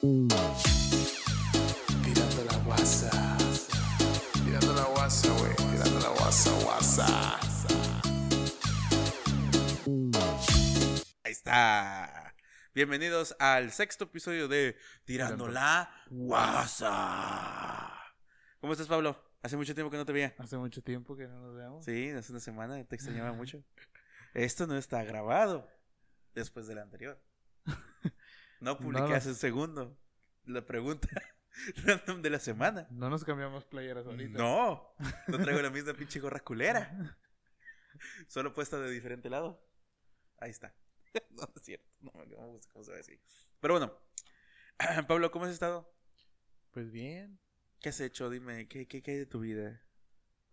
Tirando la guasa. Tirando la guasa, güey. Tirando la guasa, guasa. Ahí está. Bienvenidos al sexto episodio de Tirando la Guasa. ¿Cómo estás, Pablo? Hace mucho tiempo que no te veía. Hace mucho tiempo que no nos veamos. Sí, hace una semana te extrañaba mucho. Esto no está grabado después del anterior. No publiqué No. hace un segundo. La pregunta random de la semana. No nos cambiamos playeras ahorita. No, no traigo la misma pinche gorra culera. Solo puesta de diferente lado. Ahí está. No, es cierto. No, me gusta cómo se ve así. Pero bueno. Pablo, ¿cómo has estado? Pues bien. ¿Qué has hecho? Dime, ¿qué, qué, qué hay de tu vida?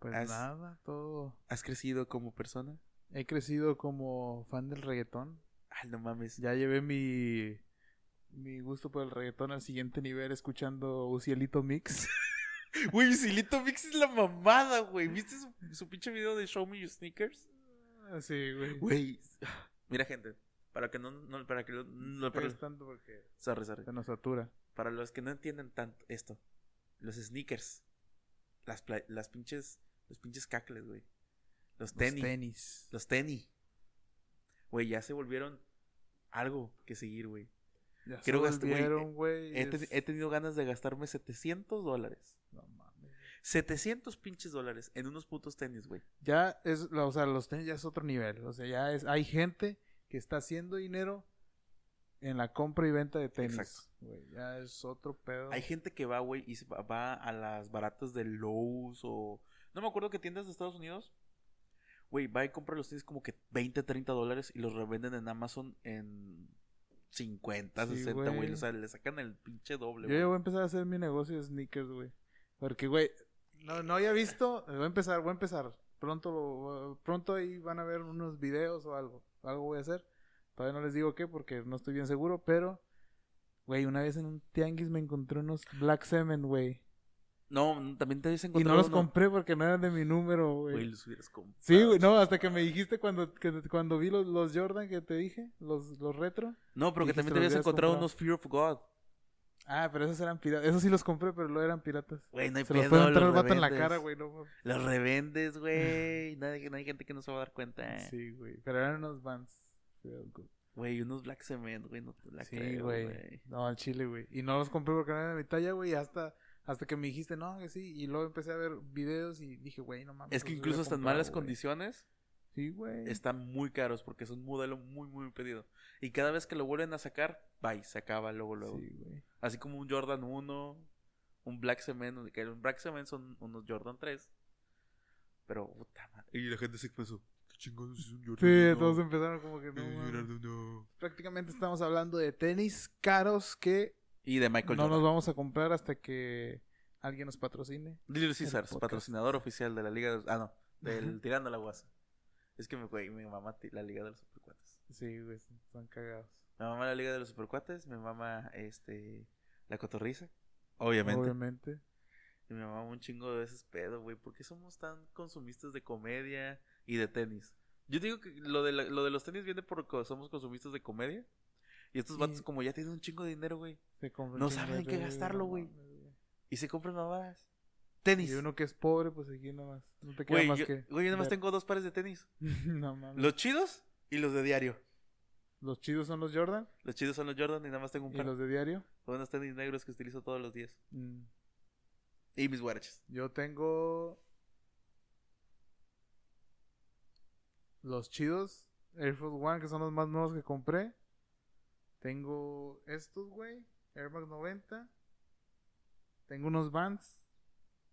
Pues Has- nada, todo. ¿Has crecido como persona? He crecido como fan del reggaetón. Ay, no mames. Ya llevé mi mi gusto por el reggaetón al siguiente nivel escuchando Ucielito Mix. Güey, Silito Mix es la mamada, güey. ¿Viste su, su pinche video de Show Me Your Sneakers? sí, güey. Güey. Mira, gente. Para que no, no para que lo- no, No para, tanto porque sorry, sorry. se nos satura. Para los que no entienden tanto esto, los sneakers, las, las pinches, los pinches cacles, güey. Los Los tenis, tenis. los tenis. Güey, ya se volvieron algo que seguir, güey. Ya Quiero gastar, güey, güey. He, es- he tenido ganas de gastarme 700 dólares. No mames. 700 pinches dólares en unos putos tenis, güey. Ya es, o sea, los tenis ya es otro nivel. O sea, ya es, hay gente que está haciendo dinero en la compra y venta de tenis. Exacto. güey, ya es otro pedo. Hay gente que va, güey, y va a las baratas de Lowe's o... No me acuerdo qué tiendas de Estados Unidos. Güey, va y compra los tenis como que 20, 30 dólares y los revenden en Amazon en 50, Sí, 60, güey. O sea, le sacan el pinche doble, Yo güey. ya voy a empezar a hacer mi negocio de sneakers, güey. Porque, güey, no, no había visto. Voy a empezar, voy a empezar. Pronto, lo- pronto ahí van a ver unos videos o algo. Algo voy a hacer. Todavía no les digo qué porque no estoy bien seguro, pero... Güey, una vez en un tianguis me encontré unos Black Semen, güey. No, también te habías Y encontrado no los uno. compré porque no eran de mi número, Güey, güey. los hubieras comprado. Sí, güey, no, hasta que me dijiste cuando, que- cuando vi los, los Jordan que te dije, los, los retro. No, pero que también te habías encontrado comprado. unos Fear of God. Ah, pero esos eran piratas. Esos sí los compré, pero no eran piratas. Güey, no hay Se los pedo, puede entrar el vato en la cara, güey. No. Los revendes, güey. Nadie, no hay gente que no se va a dar cuenta. Sí, güey. Pero eran unos Vans. Güey, unos Black Cement, güey, no te la Sí, creo, güey. No, al chile, güey. Y no los compré porque no eran de mi talla, güey. Hasta, hasta que me dijiste, no, que sí. Y luego empecé a ver videos y dije, güey, no mames. Es que incluso están en comprado, malas condiciones, Sí, güey. están muy caros porque es un modelo muy, muy pedido. Y cada vez que lo vuelven a sacar, bye, se acaba luego, luego. Sí, güey. Así como un Jordan 1, un Black Cement, que un Black Cement son unos Jordan 3. Pero, puta madre. Y la gente se pensó, ¿qué chingados es un Jordan Sí, 1? todos empezaron como que no. Mames. Jordan 1. Prácticamente estamos hablando de tenis caros que Y de Michael no Jordan. nos vamos a comprar hasta que alguien nos patrocine. Little Caesars, patrocinador oficial de la Liga de... Ah, no, del Tirando la Guasa. Es que me, mi mamá la Liga de los Supercuates. Sí, güey, son cagados. Mi mamá la Liga de los Supercuates, mi mamá, este, la Cotorriza, obviamente. Obviamente. Y mi mamá un chingo de ese pedo, güey. ¿Por qué somos tan consumistas de comedia y de tenis? Yo digo que lo de, la- lo de los tenis viene porque somos consumistas de comedia. Y estos Y- vatos como ya tienen un chingo de dinero, güey. No saben en qué gastarlo, güey. Y se compran mamadas. Tenis. Y uno que es pobre, pues aquí nomás. No te queda Güey, más yo, que. güey, yo nada más tengo dos pares de tenis. no mames. Los chidos y los de diario. Los chidos son los Jordan Los chidos son los Jordan y nada más tengo un y par. los de diario. Son unos tenis negros que utilizo todos los días. Mm, Y mis guaraches. Yo tengo. Los chidos. Air Force One, que son los más nuevos que compré. Tengo estos, güey. Air Max 90. Tengo unos Vans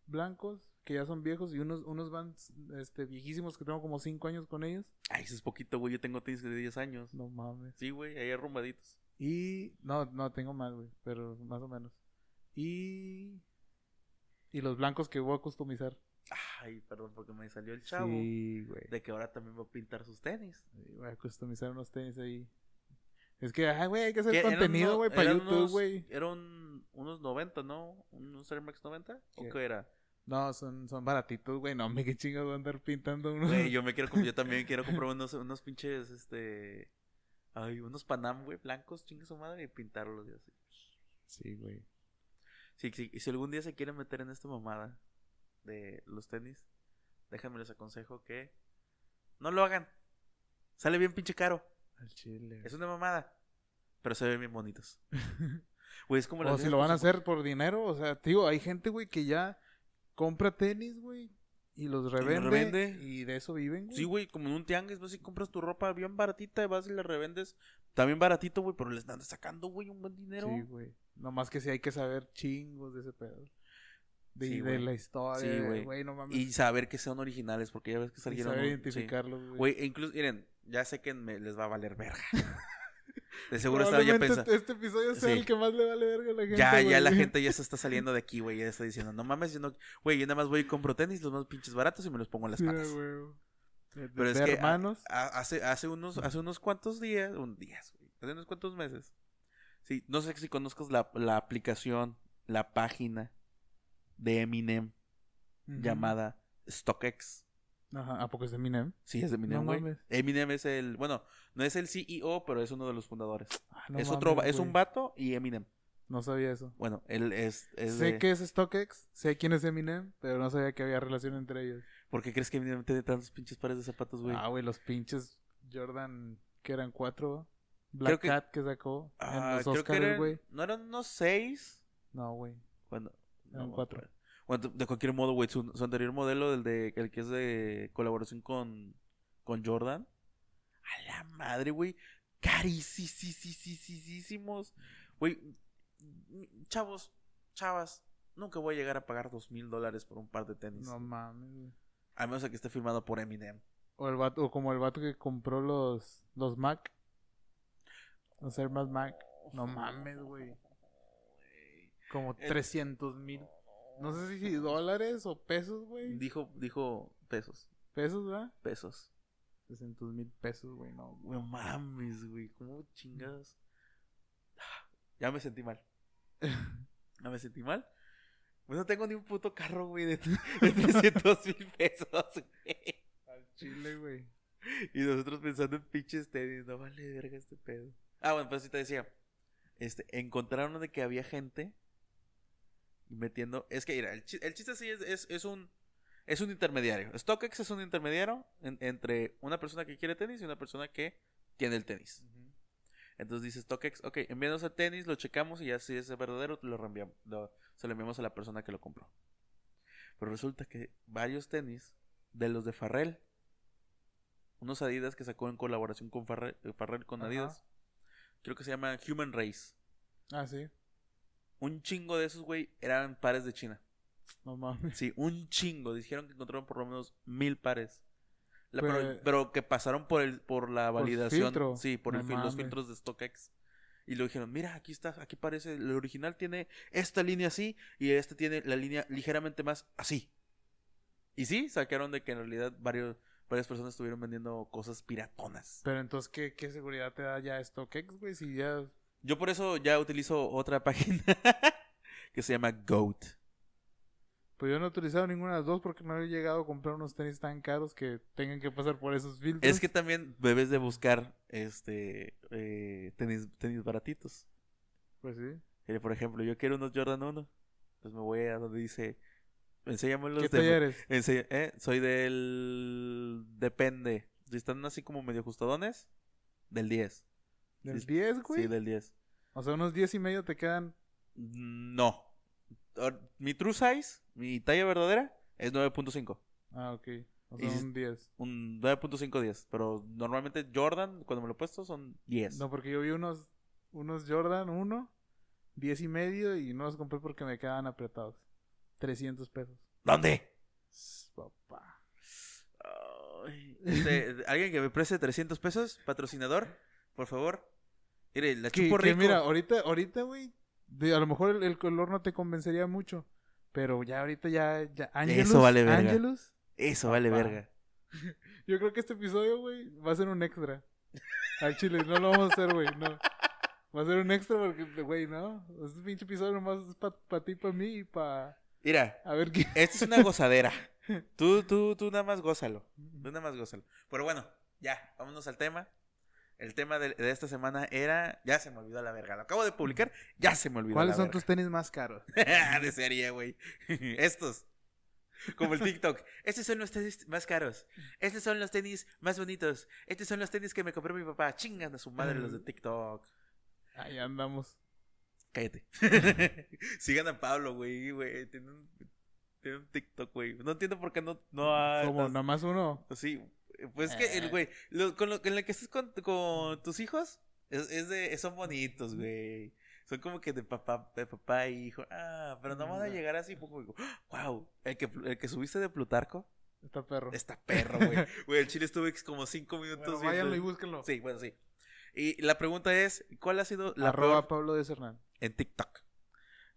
blancos que ya son viejos y unos, unos Vans este, viejísimos que tengo como 5 años con ellos. Ay, eso es poquito, güey. Yo tengo tenis de 10 años. No mames. Sí, güey, ahí arrumbaditos. Y. No, no, tengo más, güey. Pero más o menos. Y. Y los blancos que voy a customizar. Ay, perdón, porque me salió el chavo. Sí, güey. De que ahora también va a pintar sus tenis. Sí, Voy a customizar unos tenis ahí. Es que, ay, güey, hay que hacer contenido, güey, para YouTube, güey. Eran unos 90, ¿no? ¿Unos Air Max 90? ¿O ¿Qué? era? No, son, son baratitos, güey. No, me qué chingados andar pintando unos. Güey, yo me quiero comp- yo también quiero comprar unos, unos pinches, este... Ay, unos Panam, güey, blancos, chingue su madre, y pintarlos y así. Sí, güey. Sí, sí, y si algún día se quieren meter en esta mamada de los tenis, déjenme les aconsejo que no lo hagan. Sale bien pinche caro. Al chile. Es una mamada. Pero se ven bien bonitos. Güey, es como O las si lo van a cosas- hacer por dinero, o sea, tío, hay gente, güey, que ya compra tenis, güey, y los revende, revende. y de eso viven, güey. Sí, güey, como en un tianguis, vas y compras tu ropa bien baratita y vas y la revendes también baratito, güey, pero les andas sacando, güey, un buen dinero. Sí, güey. Nomás que sí hay que saber chingos de ese pedo. De, Sí, de güey. la historia, Sí, de- güey. güey, no mames. y saber que son originales, porque ya ves que Y salieron. saber un- sí. identificarlos, güey. Güey, e incluso, miren, ya sé que me- les va a valer verga. De seguro estaba ya pensando. este episodio sea Sí. el que más le vale verga a la gente, Ya, ya güey. la gente ya se está saliendo de aquí, güey. Ya está diciendo, no mames, yo no. Güey, yo nada más voy y compro tenis, los más pinches baratos y me los pongo en las patas. güey. De- Pero de es que a- hermanos. a- hace, hace, unos, hace unos cuantos días, un días, güey, hace unos cuantos meses. Sí, no sé si conozcas la, la aplicación, la página de Eminem Ujú. llamada StockX. Ajá, ¿a poco es de Eminem? Sí, es de Eminem, No güey. Eminem es el, bueno, no es el CEO, pero es uno de los fundadores. Ah, no es otro, es un vato y Eminem. No sabía eso. Bueno, él es, es sé de- que es StockX, sé quién es Eminem, pero no sabía que había relación entre ellos. ¿Por qué crees que Eminem tiene tantos pinches pares de zapatos, güey? Ah, güey, los pinches Jordan, que eran cuatro. Black Cat que sacó Ah, en los Oscars, eran- güey. ¿No eran unos seis? No, güey. Bueno, Eran me cuatro. Bueno, de cualquier modo, güey, su, su anterior modelo, el de el que es de colaboración con, con Jordan. A la madre, güey. Carísimos. Güey, chavos, chavas, nunca voy a llegar a pagar dos mil dólares por un par de tenis. No mames, güey. A menos a que esté firmado por Eminem. O, el vato, o como el vato que compró los, los Mac. Los Air Mac. No mames, güey. Como El- 300 mil. No sé si dólares o pesos, güey. Dijo, dijo pesos, Pesos, ¿verdad? pesos. 300 mil pesos, güey. No, No mames, güey. ¿Cómo chingados? Ya me sentí mal. Ya me sentí mal. Pues no tengo ni un puto carro, güey, de, de 300 mil pesos, güey. Al chile, güey. Y nosotros pensando en pinches tenis. No vale verga este pedo. Ah, bueno, pues sí te decía. Este, encontraron de que había gente metiendo. Es que, mira, el, chi- el chiste sí es, es, es un. Es un intermediario. StockX es un intermediario en- entre una persona que quiere tenis y una persona que tiene el tenis. Entonces dice StockX, ok, envíanos el tenis, lo checamos y ya si es verdadero, lo reenviamos, lo- se lo enviamos a la persona que lo compró. Pero resulta que varios tenis de los de Farrell, unos Adidas que sacó en colaboración con Farrell, eh, Farrell con. Adidas, creo que se llama Human Race. Ah, sí. Un chingo de esos, güey, eran pares de China. No mames. Sí, un chingo. Dijeron que encontraron por lo menos mil pares. La- Pues- pero, pero que pasaron por el por la Por validación. filtro. Sí, por No el los filtros de StockX. Y lo dijeron, mira, aquí está, aquí parece, el original tiene esta línea así y este tiene la línea ligeramente más así. Y sí, sacaron de que en realidad varios, varias personas estuvieron vendiendo cosas piratonas. Pero entonces, ¿qué, qué seguridad te da ya StockX, güey? Si ya. Yo por eso ya utilizo otra página que se llama Goat. Pues yo no he utilizado ninguna de las dos porque no he llegado a comprar unos tenis tan caros que tengan que pasar por esos filtros. Es que también debes de buscar este eh, tenis, tenis baratitos. Pues sí. Eh, por ejemplo, yo quiero unos Jordan 1. Pues me voy a donde dice. Enséñame los ¿Qué de. eres? ense- eh, soy del. Depende. Si están así como medio ajustadones, del 10. ¿Del Sí, 10, güey? Sí, del 10. O sea, unos 10 y medio te quedan. No. Or- Mi true size, mi talla verdadera, es 9.5. Ah, ok. O Y sea, si- un 10. Un 9.5 10. Pero normalmente Jordan, cuando me lo he puesto, son 10. No, porque yo vi unos, unos Jordan 1, 10 y medio y no los compré porque me quedaban apretados. 300 pesos. ¿Dónde? Papá. Ay, este, Alguien que me preste 300 pesos, patrocinador, por favor. Mire, la Que, chupo que rico. mira, ahorita, ahorita, güey, a lo mejor el, el color no te convencería mucho. Pero ya ahorita ya, ya Angelus, Eso vale verga. Angelus, Eso vale Papá. verga. yo creo que este episodio, güey, va a ser un extra. Al chile, no lo vamos a hacer, güey, no. Va a ser un extra porque, güey, no. Este pinche episodio nomás es para ti, para mí y para... Mira, A ver qué... esto es una gozadera. Tú, tú, tú nada más gózalo. Tú nada más gózalo. Pero bueno, ya, vámonos al tema. El tema de, de esta semana era. Ya se me olvidó la verga. Lo acabo de publicar. Ya se me olvidó. ¿Cuáles la son verga. tus tenis más caros? de serie, güey. Estos. Como el TikTok. Estos son los tenis más caros. Estos son los tenis más bonitos. Estos son los tenis que me compró mi papá. Chingan a su madre los de TikTok. Ahí andamos. Cállate. Sigan a Pablo, güey, güey. Tiene un, tiene un TikTok, güey. No entiendo por qué no, no ha- Como nada más uno. Sí. Pues es que el Eh. güey, lo- con lo con el que estés con, con tus hijos, es, es de, son bonitos, güey. Son como que de papá, de papá y hijo. Ah, pero no van a llegar así digo, wow, el que, el que subiste de Plutarco Está perro. está perro, güey. Güey, el chile estuve como cinco minutos Bueno, váyanlo y búsquenlo. Sí, bueno, sí. Y la pregunta es, ¿cuál ha sido la Arroba peor Pablo de Cernán. en TikTok?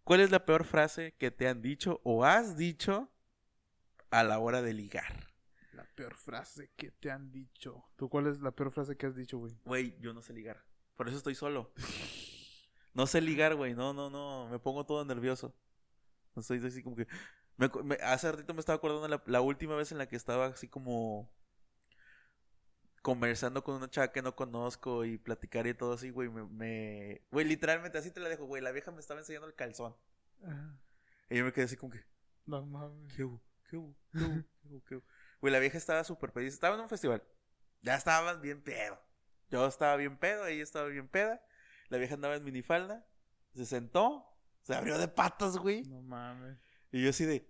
¿Cuál es la peor frase que te han dicho o has dicho a la hora de ligar? Peor frase que te han dicho. ¿Tú cuál es la peor frase que has dicho, güey? Güey, yo no sé ligar. Por eso estoy solo. No sé ligar, güey. No, no, no. Me pongo todo nervioso. No Estoy así como que. me acu- me- hace ratito me estaba acordando la, la última vez en la que estaba así como. Conversando con una chava que no conozco y platicar y todo así, güey. Me, me- Güey, literalmente así te la dejo, güey. La vieja me estaba enseñando el calzón. Y yo me quedé así como que. No mames. ¿Qué hubo? ¿Qué hubo? ¿Qué hubo? ¿Qué hubo? ¿Qué hubo? Güey, la vieja estaba súper pedida. Estaba en un festival. Ya estaban bien pedo. Yo estaba bien pedo, ella estaba bien peda. La vieja andaba en minifalda. Se sentó. Se abrió de patas, güey. No mames. Y yo así de...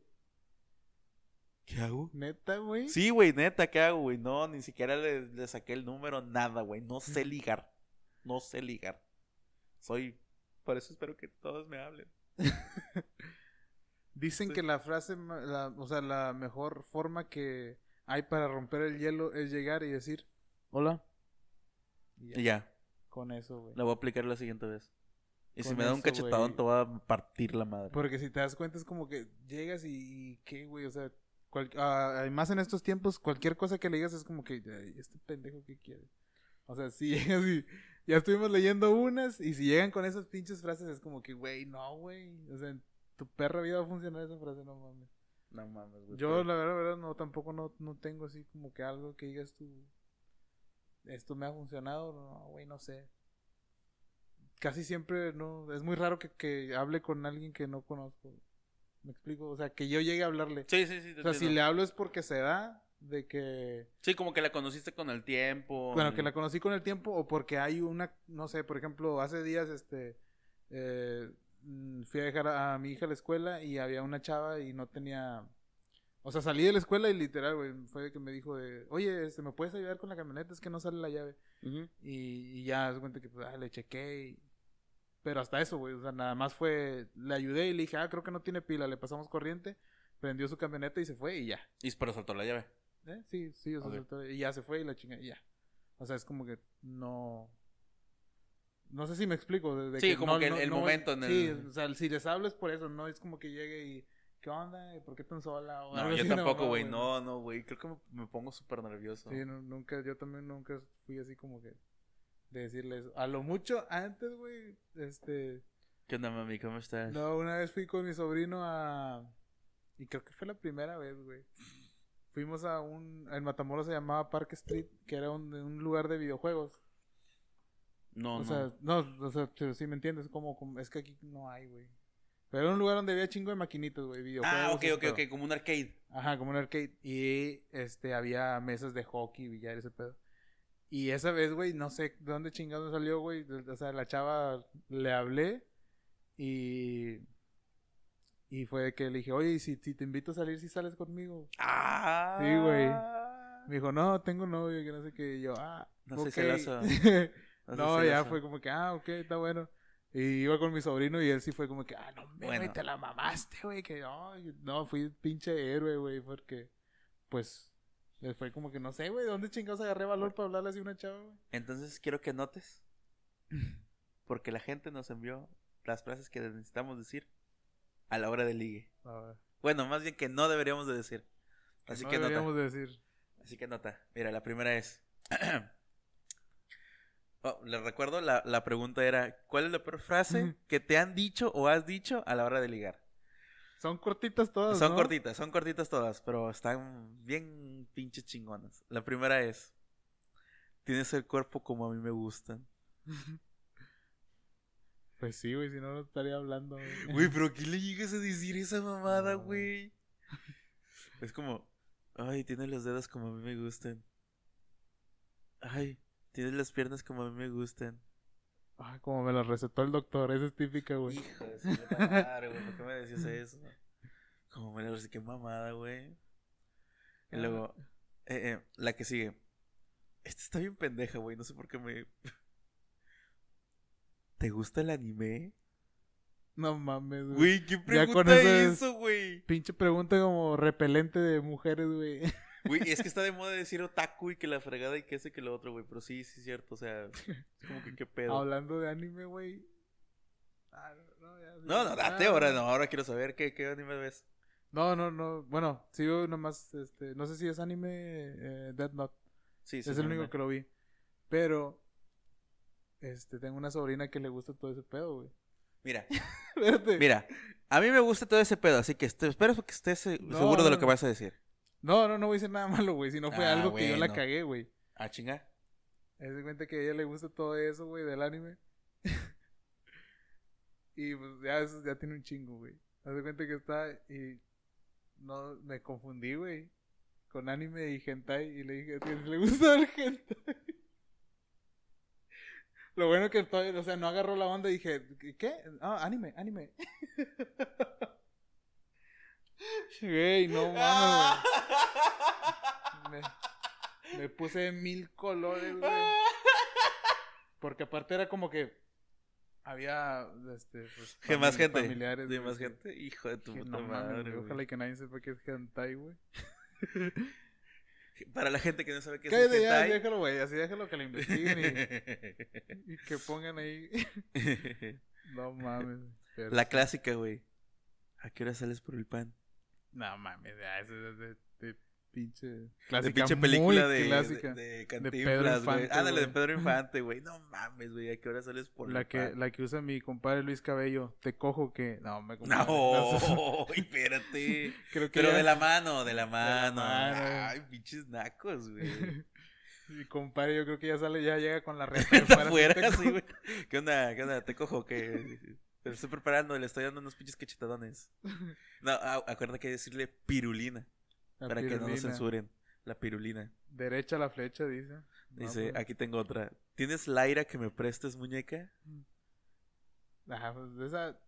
¿Qué hago? Neta, güey. Sí, güey, neta, ¿qué hago, güey? No, ni siquiera le, le saqué el número, nada, güey. No sé ligar. No sé ligar. Soy... Por eso espero que todos me hablen. Dicen Sí. que la frase, la- o sea, la mejor forma que hay para romper el hielo es llegar y decir, hola. Y ya, Y ya, Con eso, güey. la voy a aplicar la siguiente vez. Y si me da un cachetadón, te voy a partir la madre. Porque si te das cuenta es como que llegas y, y qué, güey, o sea, cual- ah, más en estos tiempos, cualquier cosa que le digas es como que, "Ay, este pendejo que quiere. O sea, si llegas y ya estuvimos leyendo unas y si llegan con esas pinches frases es como que, güey, no, güey. O sea, tu perra vida va a funcionar esa frase, no mames. No mames, güey. Yo, la verdad, la verdad, no, tampoco no, no tengo así como que algo que digas tú, esto me ha funcionado, no, güey, no sé. Casi siempre, no, es muy raro que, que hable con alguien que no conozco. ¿Me explico? O sea, que yo llegue a hablarle. Sí, sí, sí. O sea, si le hablo es porque se da de que, Sí, como que la conociste con el tiempo. bueno, que la conocí con el tiempo o porque hay una, no sé, por ejemplo, hace días, este, eh, fui a dejar a, a mi hija a la escuela y había una chava y no tenía, o sea, salí de la escuela y literal, güey, fue que me dijo de, oye, este, ¿me puedes ayudar con la camioneta? Es que no sale la llave. Y, y ya, se cuenta que pues, ah, le chequé y... Pero hasta eso, güey, o sea, nada más fue, le ayudé y le dije, ah, creo que no tiene pila, le pasamos corriente, prendió su camioneta y se fue y ya. Y pero soltó la llave. ¿Eh? Sí, sí, o sea, Ok. soltó- y ya se fue y la chinga, y ya. O sea, es como que no. No sé si me explico. de- de Sí, que como no- que el- no- el no- momento en Sí, el- o sea, si les hablo es por eso, no es como que llegue y. ¿Qué onda? ¿Por qué tan sola? O No, yo así, tampoco, güey. No, no, güey. Creo que me, me pongo súper nervioso. Sí, nunca, yo también nunca fui así como que. De decirle eso. A lo mucho antes, güey, este. ¿Qué onda, mami? ¿Cómo estás? No, una vez fui con mi sobrino a. Y creo que fue la primera vez, güey. Fuimos a un. En Matamoros se llamaba Park Street, que era un, un lugar de videojuegos. No, o no. sea, no, o sea, pero sí me entiendes, como, como- es que aquí no hay, güey. Pero era un lugar donde había chingo de maquinitas, güey, videojuegos. ah, ok, ok, ok. Como un arcade. Ajá, como un arcade. Y este había mesas de hockey, billar, ese pedo. Y esa vez, güey, no sé de dónde chingado salió, güey. O sea, la chava le hablé y. Y fue que le dije, oye, si, si te invito a salir, si sales conmigo. Ah. Sí, güey. Me dijo, no, tengo novio, que no sé qué. Y yo, ah, No sé ok. celoso. No, ya fue como que, ah, ok, está bueno. Y iba con mi sobrino y él sí fue como que, ah, no, Bueno. güey, te la mamaste, güey, que no, no, fui pinche héroe, güey, porque, pues, fue como que, no sé, güey, ¿de dónde chingados agarré valor para hablarle así a una chava, güey? Entonces quiero que notes. Porque la gente nos envió las frases que necesitamos decir a la hora del ligue. A ver, Bueno, más bien que no deberíamos de decir. Así no que nota. deberíamos de decir. Así que nota. Mira, la primera es. Oh, les recuerdo, la, la pregunta era: ¿Cuál es la peor frase que te han dicho o has dicho a la hora de ligar? Son cortitas todas, Son ¿no? cortitas, son cortitas todas, pero están bien pinches chingonas. La primera es: Tienes el cuerpo como a mí me gustan. Pues sí, güey, si no, no estaría hablando. güey. Güey, pero ¿qué le llegas a decir esa mamada, No. güey? Es como, ay, tienes los dedos como a mí me gustan. Ay, tienes las piernas como a mí me gustan. Ah, como me la recetó el doctor, esa es típica, güey. Hijo de su madre, güey, ¿por qué me decías eso? Como me lo recetó, qué mamada, güey. Y Ah. luego, eh, eh, la que sigue. Esta está bien pendeja, güey, no sé por qué me... ¿Te gusta el anime? No mames, güey. Güey, ¿qué Ya pregunta con eso es- eso, güey? Pinche pregunta como repelente de mujeres, güey. Güey, es que está de moda decir otaku y que la fregada y que ese que lo otro, güey. Pero sí, sí es cierto. O sea, es como que qué pedo. Hablando de anime, güey. Ah, no, no, ya, sí. No, no, date Ah, ahora, no. Ahora quiero saber qué, qué anime ves. No, no, no. Bueno, sigo nomás, este, no sé si es anime eh, Death Note. Sí, sí. es el único que lo vi. Pero, este, tengo una sobrina que le gusta todo ese pedo, güey. Mira, mira. A mí me gusta todo ese pedo, así que espero que estés No, seguro de lo que vas a decir. No, no, no voy a decir nada malo, güey. Si no fue Ah, algo que yo la cagué, güey. Ah, chinga. Es de cuenta que a ella le gusta todo eso, güey, del anime. y pues ya eso ya tiene un chingo, güey. Haz de cuenta que está y no me confundí, güey, con anime y hentai y le dije, "¿Tienes- ¿le gusta el hentai? Lo bueno que todavía, o sea, no agarró la onda y dije, ¿qué? Ah, anime, anime. Güey, no mames, güey. Me, me puse mil colores, güey. Porque aparte era como que había este pues, ¿Qué más gente? familiares, ¿De güey, más gente? Hijo de tu puta no madre, güey. Ojalá que nadie sepa que es hentai, güey. Para la gente que no sabe qué es Cállate ya, hentai. déjalo, güey. Así déjalo que lo investiguen y, y que pongan ahí. no mames. pero- la clásica, güey. ¿A qué hora sales por el pan? No mames, es de, de pinche. De Clásica, pinche muy película de, clásica. de, de Pedro Cantinflas, güey. Infante, Ándale, de. Pedro Infante, güey. No mames, güey. ¿A qué hora sales por la, que, la que usa mi compadre Luis Cabello. Te cojo que. No, me compadre. No, espérate. Creo que Pero ya- de la mano, de la mano. mano. Ay, pinches nacos, güey. Mi compadre, yo creo que ya sale, ya llega con la reta de Está afuera, güey. ¿Qué onda? ¿Qué onda? Te cojo que estoy preparando, le estoy dando unos pinches cachetadones. No, ah, acuérdate que hay que decirle pirulina La para que no nos censuren. La pirulina. Derecha a la flecha, dice. No, Dice, pues, aquí tengo otra. ¿Tienes Laira que me prestes, muñeca? Ajá, pues esa.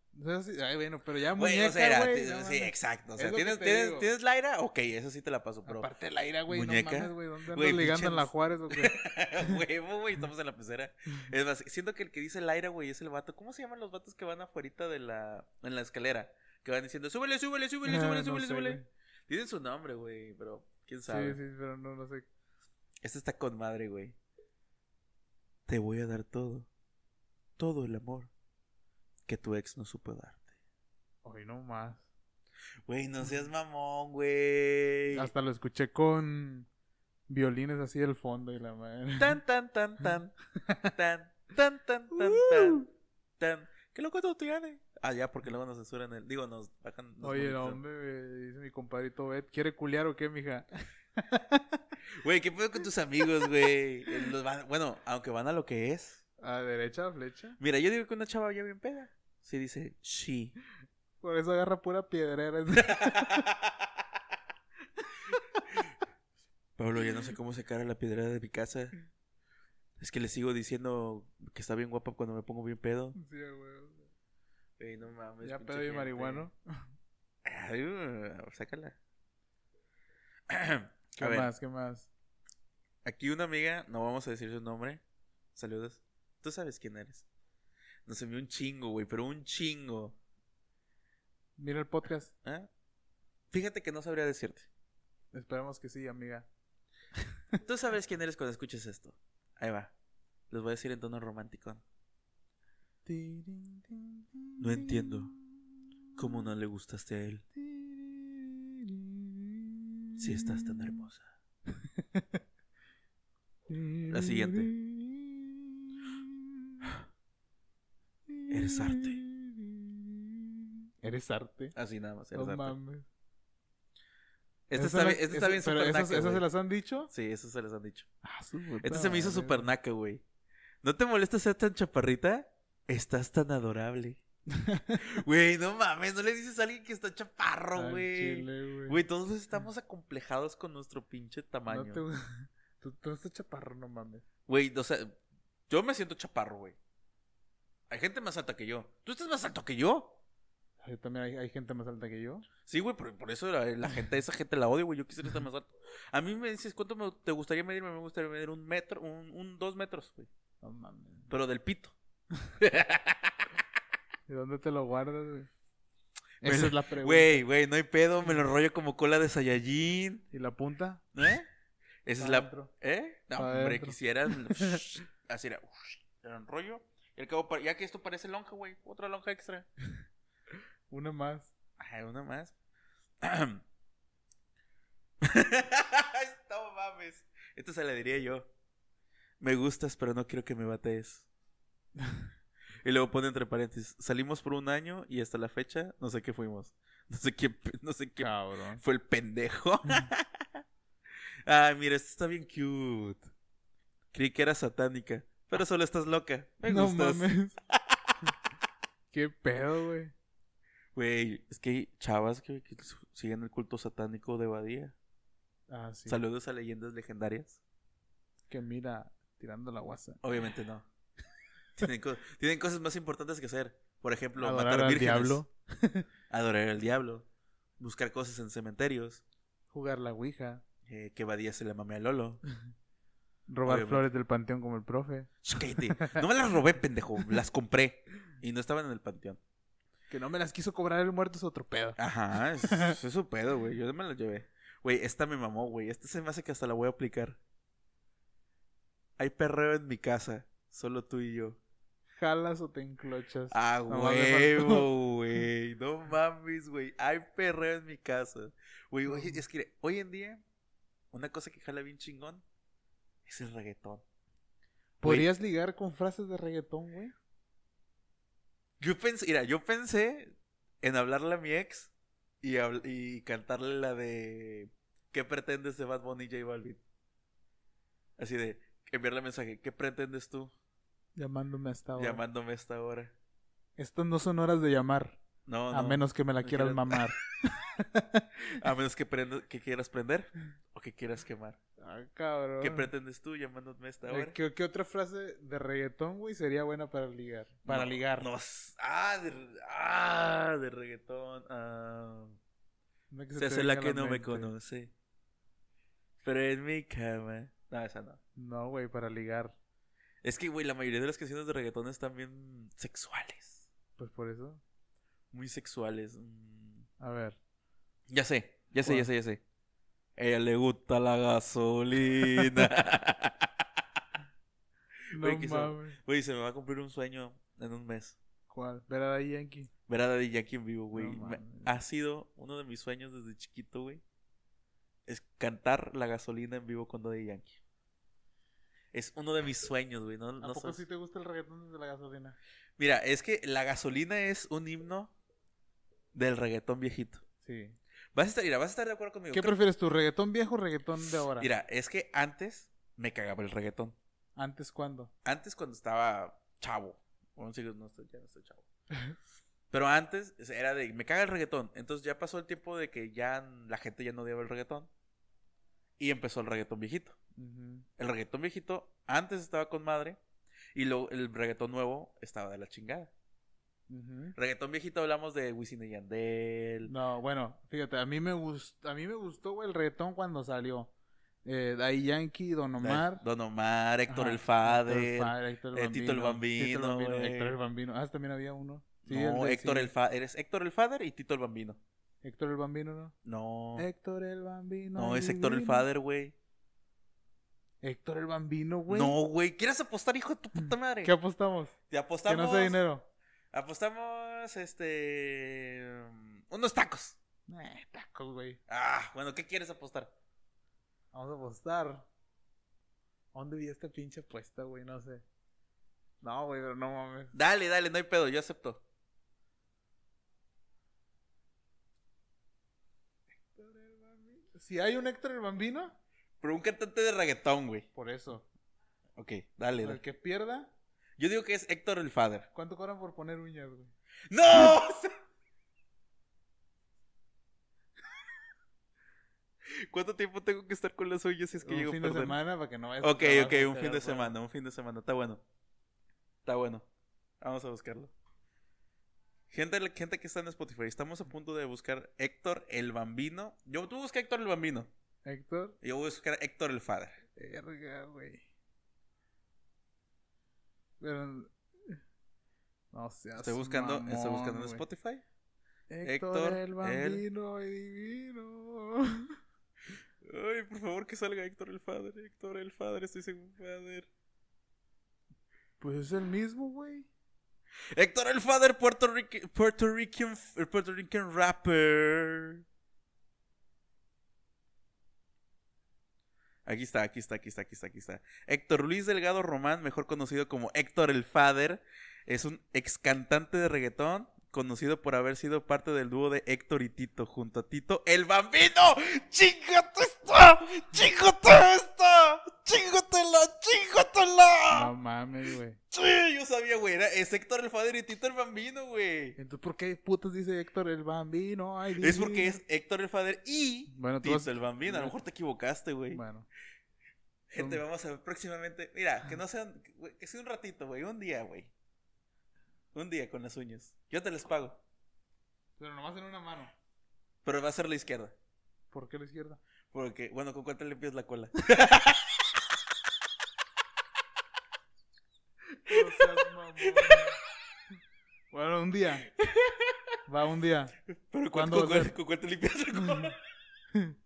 Sí- ay, bueno, pero ya Güey, muñeca, o sea, güey, no sí, exacto. O sea, lo ¿tienes, tienes. ¿tienes Laira? Ok, eso sí te la paso, pero... Aparte la ira, güey, no mames, güey. ¿Dónde andas ligando en la Juárez o qué? Güey, estamos en la pecera. Es más, siento que el que dice Laira, güey, es el vato. ¿Cómo se llaman los vatos que van afuera de la... en la escalera? Que van diciendo, súbele, súbele, súbele, Ah, súbele, no súbele, sé, súbele. Tienen su nombre, güey, pero quién Sí, sabe. sí, pero no, no sé. Este está con madre, güey. Te voy a dar todo. Todo el amor que tu ex no supo darte. Hoy no más. Güey, no seas mamón, güey. Hasta lo escuché con violines así del fondo y la madre. Tan, tan, tan, tan. Tan, tan, tan, tan, tan. Uh. Tan. ¿Qué loco tú tienes? Ah, ya, porque luego nos censuran el. Digo, nos bajan. nos Oye, no, hombre, dice mi compadrito Bet, ¿quiere culiar o qué, mija? Güey, ¿qué pedo con tus amigos, güey? Eh, Bueno, aunque van a lo que es. A derecha, flecha. Mira, yo digo que una chava ya bien peda. Sí dice, sí. Por eso agarra pura piedrera. Pablo, ya no sé cómo sacar a la piedra de mi casa. Es que le sigo diciendo que está bien guapa cuando me pongo bien pedo. Sí, güey. Ey, no mames. Ya pedo y marihuano. Ay, uh, sácala. ¿Qué a ver, más? ¿Qué más? aquí una amiga, no vamos a decir su nombre. Saludos. Tú sabes quién eres. Nos envió un chingo, güey, pero un chingo. Mira el podcast. ¿Ah? Fíjate que no sabría decirte. Esperemos que sí, amiga. Tú sabes quién eres cuando escuches esto. Ahí va. Les voy a decir en tono romántico. No entiendo ¿Cómo no le gustaste a él si estás tan hermosa? La siguiente. Eres arte. Eres arte. Así nada más. No eres arte. mames. Este Esas está las- este está bien esas- pero super esas, naca, esas se las han dicho? Sí, eso se les han dicho. Ah, su puta Este se me hizo super güey. naca, güey. ¿No te molesta ser tan chaparrita? Estás tan adorable. Güey, no mames, no le dices a alguien que está chaparro, güey. chile, güey. Güey, todos estamos acomplejados con nuestro pinche No tamaño. te- Tú, tú estás chaparro, no mames. Güey, o sea, yo me siento chaparro, güey. Hay gente más alta que yo. ¿Tú estás más alto que yo? Yo también hay, hay gente más alta que yo. Sí, güey, por, por eso la, la gente, esa gente la odio, güey. Yo quisiera estar más alto. A mí me dices, ¿cuánto me- te gustaría medirme? Me gustaría medir un metro, un, un dos metros, güey. No mames. Pero del pito. ¿Y dónde te lo guardas, güey? Esa es la pregunta. Güey, güey, no hay pedo, me lo rollo como cola de Saiyajin. ¿Y la punta? ¿Eh? Esa es la. dentro. ¿Eh? No, hombre, dentro. quisiera. así era. Era un rollo. Al cabo, ya que esto parece lonja, güey. Otra lonja extra. Una más. Ay, una más. no mames. Esto se la diría yo. Me gustas, pero no quiero que me batees. y luego pone entre paréntesis. Salimos por un año y hasta la fecha no sé qué fuimos. No sé qué, no sé qué Cabrón. fue el pendejo. Ay, mira, esta está bien cute. Creí que era satánica, pero solo estás loca. Me no gustas. mames. ¿Qué pedo, güey? Güey, es que hay chavas que, siguen el culto satánico de Badía. Ah, sí. Saludos a leyendas legendarias. Que mira, tirando la guasa. Obviamente no. tienen, co- tienen cosas más importantes que hacer. Por ejemplo, Adorar matar al vírgenes. diablo. Adorar al diablo. Buscar cosas en cementerios. Jugar la ouija. eh, que Badía se le mame a Lolo. Robar Obviamente. flores del panteón como el profe. Cállate. No me las robé, pendejo. Las compré. Y no estaban en el panteón. Que no me las quiso cobrar el muerto es otro pedo. Ajá, es, es su pedo, güey. Yo me las llevé. Güey, esta me mamó, güey. Esta se me hace que hasta la voy a aplicar. Hay perreo en mi casa. Solo tú y yo. ¿Jalas o te enclochas? Ah, huevo, güey. No mames, güey. Hay perreo en mi casa. Güey, es que hoy en día, una cosa que jala bien chingón es el reggaetón. ¿Podrías ligar con frases de reggaetón, güey? Yo pensé, mira, yo pensé en hablarle a mi ex y, y cantarle la de ¿Qué pretendes de Bad Bunny y J Balvin? Así de enviarle mensaje, ¿qué pretendes tú Llamándome hasta ahora. llamándome a esta hora? Estas no son horas de llamar. No, A no. menos que me la quieras quieras- mamar. A menos que quieras prender o que quieras quemar. Ah, cabrón. ¿Qué pretendes tú llamándome a esta hora? ¿Qué, qué otra frase de reggaetón, güey, sería buena para ligar? Para No, ligar. no ah, de, ah, de reggaetón. ah. Que Se hace la que no me conoce. Pero en mi cama. No, esa no. No, güey, para ligar. Es que, güey, la mayoría de las canciones de reggaetón están bien sexuales. Pues por eso. Muy sexuales. Mm. A ver. Ya sé, ya sé, ya sé, ya sé. A ella le gusta la gasolina. No mames. Güey, se me va a cumplir un sueño en un mes. ¿Cuál? Ver a Daddy Yankee. Ver a Daddy Yankee en vivo, güey. No ha sido uno de mis sueños desde chiquito, güey. Es cantar la gasolina en vivo con Daddy Yankee. Es uno de mis sueños, güey. No, ¿A no poco sabes- sí te gusta el reggaetón desde la gasolina? Mira, es que la gasolina es un himno del reggaetón viejito. Sí. Vas a estar, mira, vas a estar de acuerdo conmigo. ¿Qué Creo- prefieres tú, reggaetón viejo o reggaetón de ahora? Mira, es que antes me cagaba el reggaetón. ¿Antes cuándo? Antes cuando estaba chavo. Bueno, sí, no estoy, ya no estoy chavo. Pero antes era de, me caga el reggaetón. Entonces ya pasó el tiempo de que ya la gente ya no odiaba el reggaetón. Y empezó el reggaetón viejito. El reggaetón viejito antes estaba con madre. Y luego el reggaetón nuevo estaba de la chingada. Reggaetón viejito hablamos de Wisin y Yandel. No, bueno, fíjate, a mí me gustó, a mí me gustó güey, el reggaetón cuando salió. Eh, Yankee, Don Omar. Don Omar, Héctor Ajá, el Fader. Héctor el Fader, Héctor eh, Tito el Bambino, Tito el Bambino, güey. Héctor el Bambino. Ah, también había uno. Sí, no, Héctor sí. el Fader. Eres Héctor el Fader y Tito el Bambino. Héctor el Bambino, ¿no? No. Héctor el Bambino. no, es Héctor el. Fader, güey. Héctor el Bambino, güey. No, güey. ¿Quieres apostar, hijo de tu puta madre? ¿Qué apostamos? Te Que apostamos. no sé dinero. Apostamos, este. um, Unos tacos. Eh, tacos, güey. Ah, bueno, ¿qué quieres apostar? Vamos a apostar. ¿A ¿Dónde vi esta pinche apuesta, güey? No sé. No, güey, pero no mames. Dale, dale, no hay pedo, yo acepto. Si hay un Héctor el Bambino, Pero un cantante de reggaetón, güey. por eso. Ok, dale. El dale. que pierda, Yo digo que es Héctor el Father. ¿cuánto cobran por poner uñas, güey? ¡No! ¿Cuánto tiempo tengo que estar con las uñas si es que un llego fin a de semana para que no vayas Ok, trabajo ok, un fin de bueno. semana, un fin de semana. Está bueno. Está bueno. Vamos a buscarlo. Gente, gente que está en Spotify, estamos a punto de buscar Héctor el Bambino. Yo, tú busca Héctor el Bambino. Héctor, Y yo voy a buscar Héctor el Father. verga, güey. Pero... No seas Estoy buscando, estoy mamón, buscando en. Spotify. Héctor, Héctor, el el- Bambino y divino. Ay, por favor que salga Héctor el Father. Héctor el Father, estoy seguro. Father. Pues es el mismo, güey. Héctor el Father, Puerto, Rican, Puerto Rican, Puerto Rican rapper. Aquí está, aquí está, aquí está, aquí está, aquí está. Héctor Luis Delgado Román, mejor conocido como Héctor el Father, es un ex cantante de reggaetón, conocido por haber sido parte del dúo de Héctor y Tito, junto a Tito el Bambino. ¡Chingate esta! ¡Chingate esta! ¡Chingatela! ¡Chingatela! No mames, güey. Sí, yo sabía, güey. Era, es Héctor el Father y Tito el Bambino, güey. Entonces, ¿por qué putas dice Héctor el Bambino? Ay, Es porque es Héctor el Father y Bueno, Tito el Bambino. A lo mejor te equivocaste, güey. Bueno, Gente, vamos a ver próximamente. Mira, que no sean. Que sea un ratito, güey. Un día, güey. Un día con las uñas. Yo te les pago. pero nomás en una mano. Pero va a ser la izquierda. ¿Por qué la izquierda? Porque, bueno, ¿con cuál te limpias la cola? No seas mamón. Bueno, un día. Va un día. Pero ¿Cuándo ¿con, va a cuál, ser? con cuál te limpias la cola?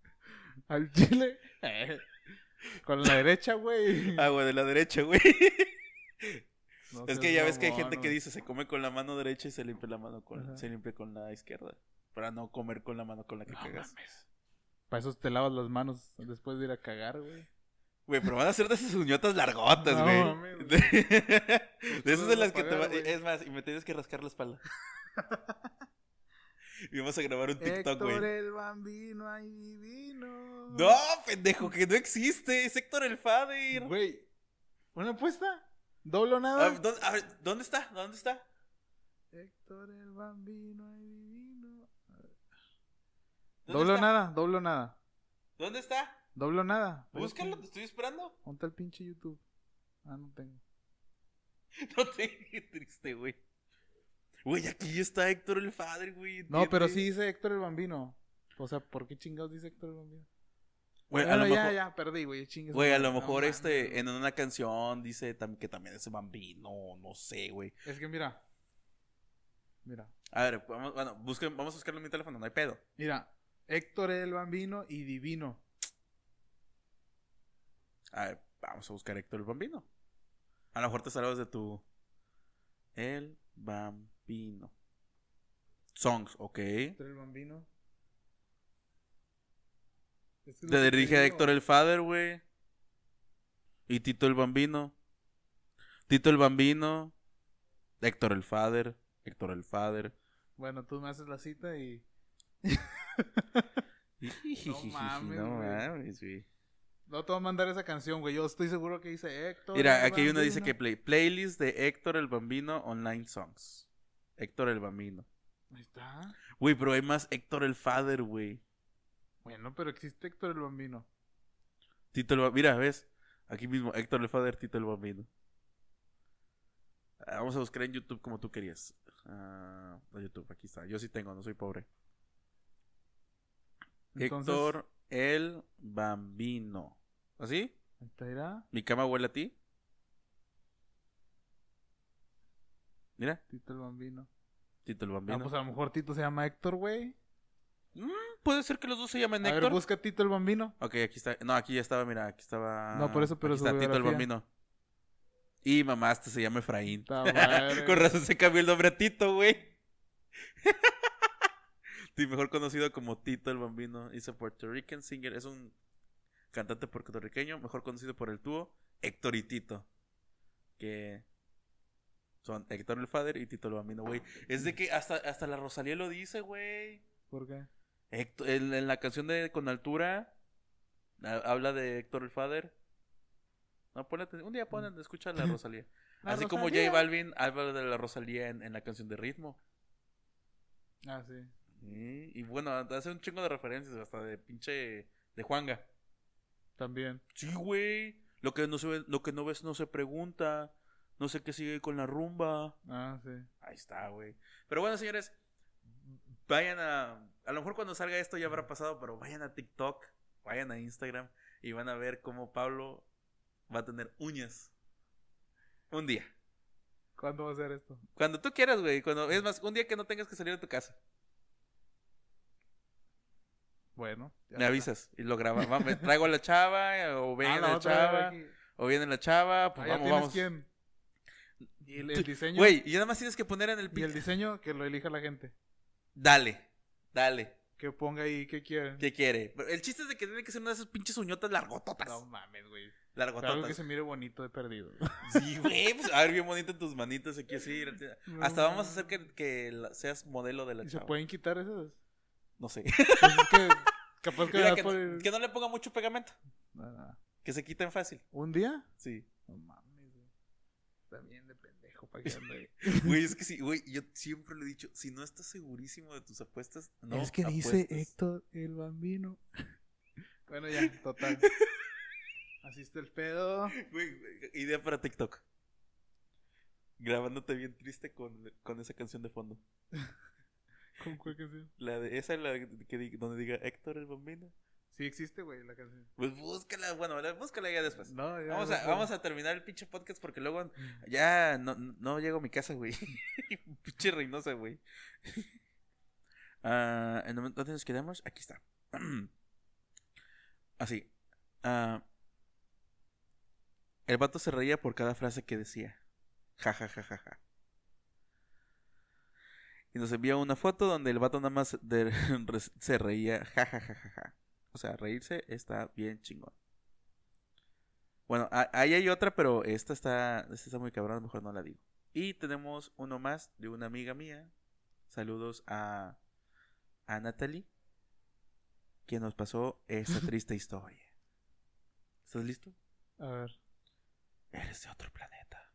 Al chile. Con la derecha, güey. Ah, güey, de la derecha, güey. No Es que ya ves que hay gente que dice se come con la mano derecha y se limpia la mano con Ajá. se limpia con la izquierda para no comer con la mano con la que No cagas. mames. Para eso te lavas las manos después de ir a cagar, güey. Güey, pero van a ser de esas uñotas largotas, No, güey. güey. de, de esas de las que te va... Es más, y me tienes que rascar la espalda. y vamos a grabar un TikTok, Héctor güey. el bambino, ay divino. No, pendejo, que no existe. Es Héctor el Fader. Güey. ¿Una apuesta? ¿Doble o A nada? ver, ¿dónde, a ver, ¿dónde está? ¿Dónde está? Héctor el bambino, ay divino. ¿Dónde ¿Doble o está? nada? ¿Doble o nada? ¿Dónde está? ¿Doble o nada? Búscalo, te estoy esperando. Ponte el pinche YouTube. Ah, no tengo. No te qué triste, güey. Güey, aquí está Héctor el Fader, güey. No, pero sí dice Héctor el bambino. O sea, ¿por qué chingados dice Héctor el bambino? Güey, a Bueno, lo ya, mejor, ya, perdí, güey. güey, a lo No mejor este, en una canción dice que también es bambino, no sé, güey. Es que mira. Mira. A ver, vamos, bueno, busquen, vamos a buscarlo en mi teléfono, no hay pedo. Mira. Héctor el bambino y divino. A ver, vamos a buscar Héctor el bambino. A lo mejor te salvas de tu... El bambino. Songs, ok. Héctor el bambino. Es que lo Te dirige a. Héctor el Father, güey. Y Tito el Bambino. Tito el Bambino. Héctor el Father. Héctor el Father. Bueno, tú me haces la cita y. no mames, no güey. mames, güey. No te voy a mandar esa canción, güey. Yo estoy seguro que dice Héctor. Mira, aquí hay uno dice que play, playlist de Héctor el Bambino Online Songs. Héctor el Bambino. Ahí está. Güey, pero hay más Héctor el Father, güey. Bueno, pero existe Héctor el bambino. Tito el Bambino. Mira, ves. Aquí mismo, Héctor el Father, Tito el Bambino. Ah, Vamos a buscar en YouTube como tú querías. Ah, YouTube, aquí está. Yo sí tengo, no soy pobre. Entonces, Héctor el Bambino. ¿Así? ahí está, irá. ¿Mi cama huele a ti? Mira, Tito el bambino. Tito el Ah, Bambino. pues a lo mejor Tito se llama Héctor, güey. Mm, Puede ser que los dos se llamen A ver, Héctor. busca Tito el bambino. Ok, aquí está. No, aquí ya estaba, mira, aquí estaba. No, por eso, pero aquí está Tito el biografía. Bambino. Y mamá, este se llama Efraín. Con razón se cambió el nombre a Tito, güey. Sí, mejor conocido como Tito el Bambino. Es a Puerto Rican singer. Es un cantante puertorriqueño, mejor conocido por el dúo Héctor y Tito. Que son Héctor el Father y Tito el Bambino, güey. Es de que hasta, hasta la Rosalía lo dice, güey. ¿Por qué? Héctor- en, en la canción de Con Altura ha- habla de Héctor el Father. No, ponle. Un día ponen, escucha la Rosalía. La Así como. J Balvin habla de la Rosalía en, en la canción de Ritmo. Ah, sí. Sí, Y bueno, hace un chingo de referencias, hasta de pinche. de Juanga. También. Sí, güey. Lo que no se ve- lo que no ves no se pregunta. No sé qué sigue con la rumba. Ah, sí. Ahí está, güey. Pero bueno, señores, vayan a. A lo mejor cuando salga esto ya habrá pasado, pero vayan a TikTok, vayan a Instagram y van a ver cómo Pablo va a tener uñas. Un día. ¿Cuándo va a ser esto? Cuando tú quieras, güey. Cuando, es más, un día que no tengas que salir de tu casa. Bueno. Me está. avisas y lo grabamos. Me traigo a la chava, o Ah, viene la chava, o viene la chava, pues Ah, vamos, vamos. quién. Y el, diseño. Güey, y nada más tienes que poner en el Y el diseño que lo elija la gente. Dale, dale. Que ponga ahí qué quieren. ¿Qué quiere? Pero El chiste es de que tiene que ser una de esas pinches uñotas largototas. No mames, güey. Pero algo que Largototas. se mire bonito de perdido. Sí, güey, pues a ver bien bonito en tus manitas aquí así. Hasta vamos a hacer que, seas modelo de la ¿Y se chava. pueden quitar esas? No sé. Pues es que capaz que, Mira, que, por el- que no le ponga mucho pegamento. Que se quiten fácil. ¿Un día? Sí. No mames, güey. También Güey, es que sí, güey, yo siempre le he dicho, si no estás segurísimo de tus apuestas, no es que dice. Héctor el bambino. bueno, ya, total. Así está el pedo. Güey, güey, idea para TikTok. Grabándote bien triste con, con esa canción de fondo. ¿Con cuál canción? La de, esa es la que, donde diga Héctor el Bambino. Sí existe, güey, la canción. Pues búscala, bueno, la- búscala ya después. No, ya. Vamos a, vamos a terminar el pinche podcast porque luego ya no, no llego a mi casa, güey. pinche Reynosa, güey. Ah, ¿en dónde nos quedamos? Aquí está. Así. Ah, el vato se reía por cada frase que decía. Ja, ja, ja, ja, ja. Y nos envió una foto donde el vato nada más de- se reía. Ja, ja, ja, ja, ja. O sea, reírse está bien chingón. Bueno, ahí hay otra, pero esta está, esta está muy cabrón, mejor no la digo. Y tenemos uno más de una amiga mía. Saludos a, a Natalie, que nos pasó esta triste historia. ¿Estás listo? A ver. Eres de otro planeta.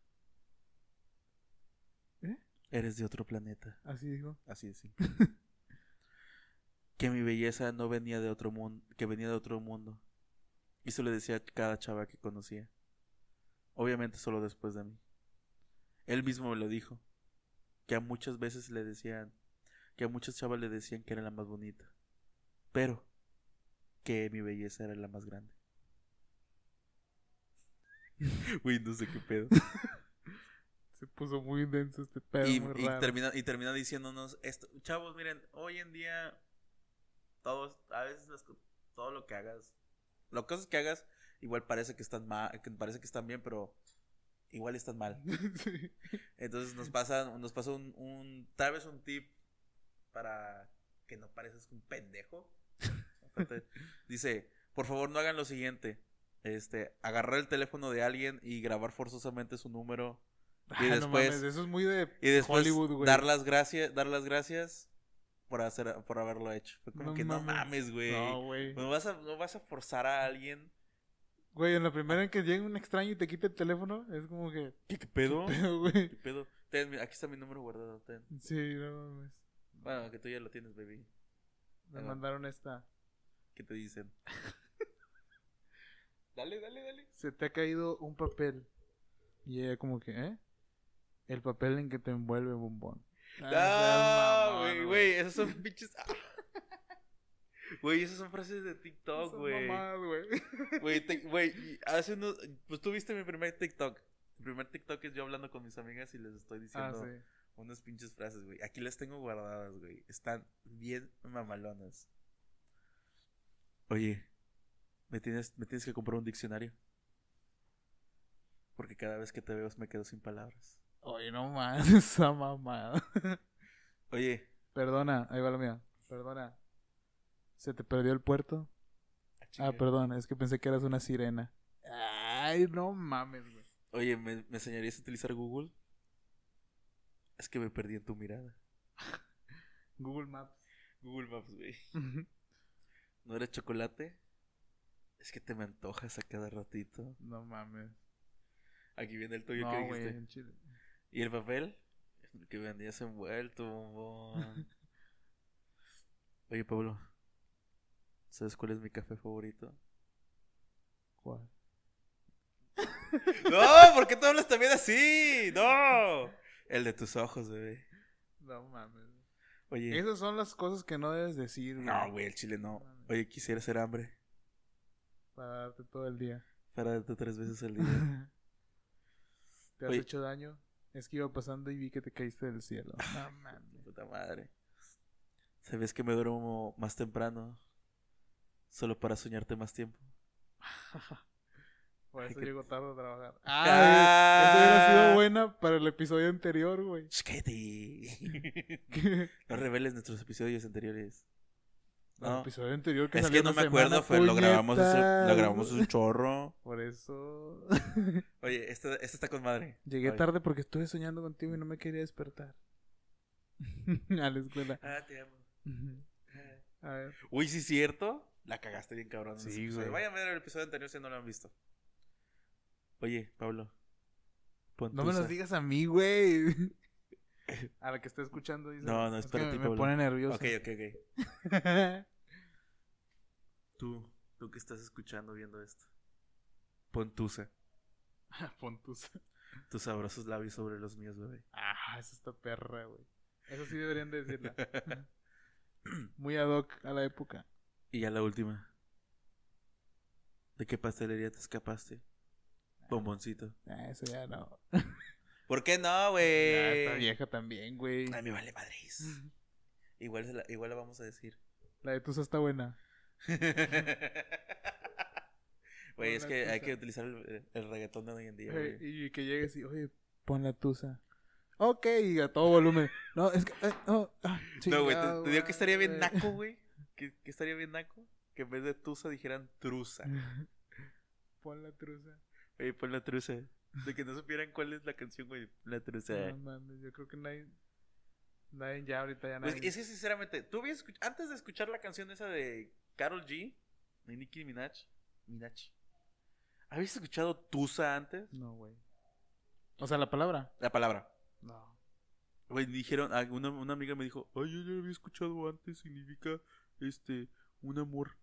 ¿Eh? Eres de otro planeta. Así dijo. Así de simple. que mi belleza no venía de otro mundo, que venía de otro mundo. Y eso le decía a cada chava que conocía. Obviamente solo después de mí. Él mismo me lo dijo. Que a muchas veces le decían, que a muchas chavas le decían que era la más bonita. Pero que mi belleza era la más grande. Uy, no sé qué pedo. Se puso muy denso este pedo. y, muy y raro. termina, y termina diciéndonos esto. Chavos, miren, hoy en día todos, a veces las todo lo que hagas, las cosas que hagas, igual parece que están mal, que parece que están bien, pero igual están mal. Sí. Entonces nos pasa, nos pasa un, un, tal vez un tip para que no pareces un pendejo. Dice, por favor no hagan lo siguiente. Este, agarrar el teléfono de alguien y grabar forzosamente su número Ah, Y no después- mames, eso es muy de y después Hollywood, güey. dar las gracias, dar las gracias por hacer, por haberlo hecho. Fue como No que no mames. güey. No, güey. No vas a, no vas a forzar a alguien. Güey, en la primera en que llega un extraño y te quita el teléfono, es como que. ¿Qué, pedo? Pero, güey. ¿Qué pedo? Ten, aquí está mi número guardado. ten. Sí, no mames. Bueno, que tú ya lo tienes, baby. Me Ajá. mandaron esta. ¿Qué te dicen? dale, dale, dale. Se te ha caído un papel. Y ella, como que, ¿eh? El papel en que te envuelve bombón. Ah, mamón, güey, güey, esas son pinches. ah. Güey, esas son frases de TikTok, güey. güey. Güey, hace unos. Pues tú viste mi primer TikTok. Mi primer TikTok es yo hablando con mis amigas y les estoy Ah, diciendo sí. unas pinches frases, güey. Aquí las tengo guardadas, güey. Están bien mamalonas. Oye, ¿me tienes, me tienes que comprar un diccionario. Porque cada vez que te veo me quedo sin palabras. Oye, no mames, esa mamada. Oye, Perdona, ahí va la mía. Perdona. ¿Se te perdió el puerto? ah, Ah, perdón, es que pensé que eras una sirena. Ay, no mames, güey. Oye, ¿me, ¿me enseñarías a utilizar Google? Es que me perdí en tu mirada. Google Maps. Google Maps, güey. ¿No era chocolate? Es que te me antojas a cada ratito. no mames. Aquí viene el tuyo que No, güey, dijiste. en Chile. ¿Y el papel? El que vendías envuelto, bombón. Oye, Pablo. ¿Sabes cuál es mi café favorito? ¿Cuál? ¡No! ¿Por qué tú hablas también así? ¡No! El de tus ojos, bebé. No mames. Oye. Esas son las cosas que no debes decir, güey. No, güey, el chile no. Oye, quisiera hacer hambre. Para darte todo el día. Para darte tres veces al día. ¿Te has Oye. hecho daño? Es que iba pasando y vi que te caíste del cielo. No mames. Puta madre. ¿Sabes que me duermo más temprano? Solo para soñarte más tiempo. Por eso llego tarde a trabajar. Ah. Ah, eso hubiera sido buena para el episodio anterior, güey. Cállate. No reveles nuestros episodios anteriores. El No. episodio anterior que Es que no me acuerdo, fue, lo grabamos, hace- lo grabamos un chorro. Por eso. Oye, esta, esta está con madre. Llegué Oye. tarde porque estuve soñando contigo y no me quería despertar. a la escuela. Ah, te amo. A ver. Uy, sí, cierto. La cagaste bien, cabrón. Sí, güey. Vayan a ver el episodio anterior si no lo han visto. Oye, Pablo. No me los digas a mí, güey. A la que está escuchando dice. No, no, es para que ti, me, pone nervioso. Ok, ok, ok. Tú, tú que estás escuchando, viendo esto. Pon tusa. Pon tus- sabrosos labios sobre los míos, bebé. Ah, esa está perra, güey. Eso sí deberían de decirla. Muy ad hoc a la época. Y ya la última. ¿De qué pastelería te escapaste? Bomboncito. Ah, eso ya no. ¿Por qué no, Ya güey? está vieja también, güey. Ay, me vale madres. Igual, se la, igual la vamos a decir. La de Tusa está buena. Güey, es que hay que utilizar el, el reggaetón de hoy en día, güey. y que llegues y, oye, pon la Tusa. Ok, y a todo volumen. No, es que. eh, no, ah, No, güey, te, digo que estaría bien naco, güey. Que, que estaría bien naco. Que en vez de tusa dijeran trusa. Pon la truza. Oye, pon la trusa. De que no supieran cuál es la canción, güey. La trusa. No mames, yo creo que nadie. Nadie ya ahorita ya Pues nadie. es que sinceramente, tú habías antes de escuchar la canción esa de Carol G, de Nicki Minaj, Minaj, ¿habías escuchado Tusa antes? No, güey. O sea, la palabra. La palabra. No. Güey, dijeron, ah, una, una amiga me dijo, ay, yo ya la había escuchado antes, significa, este, un amor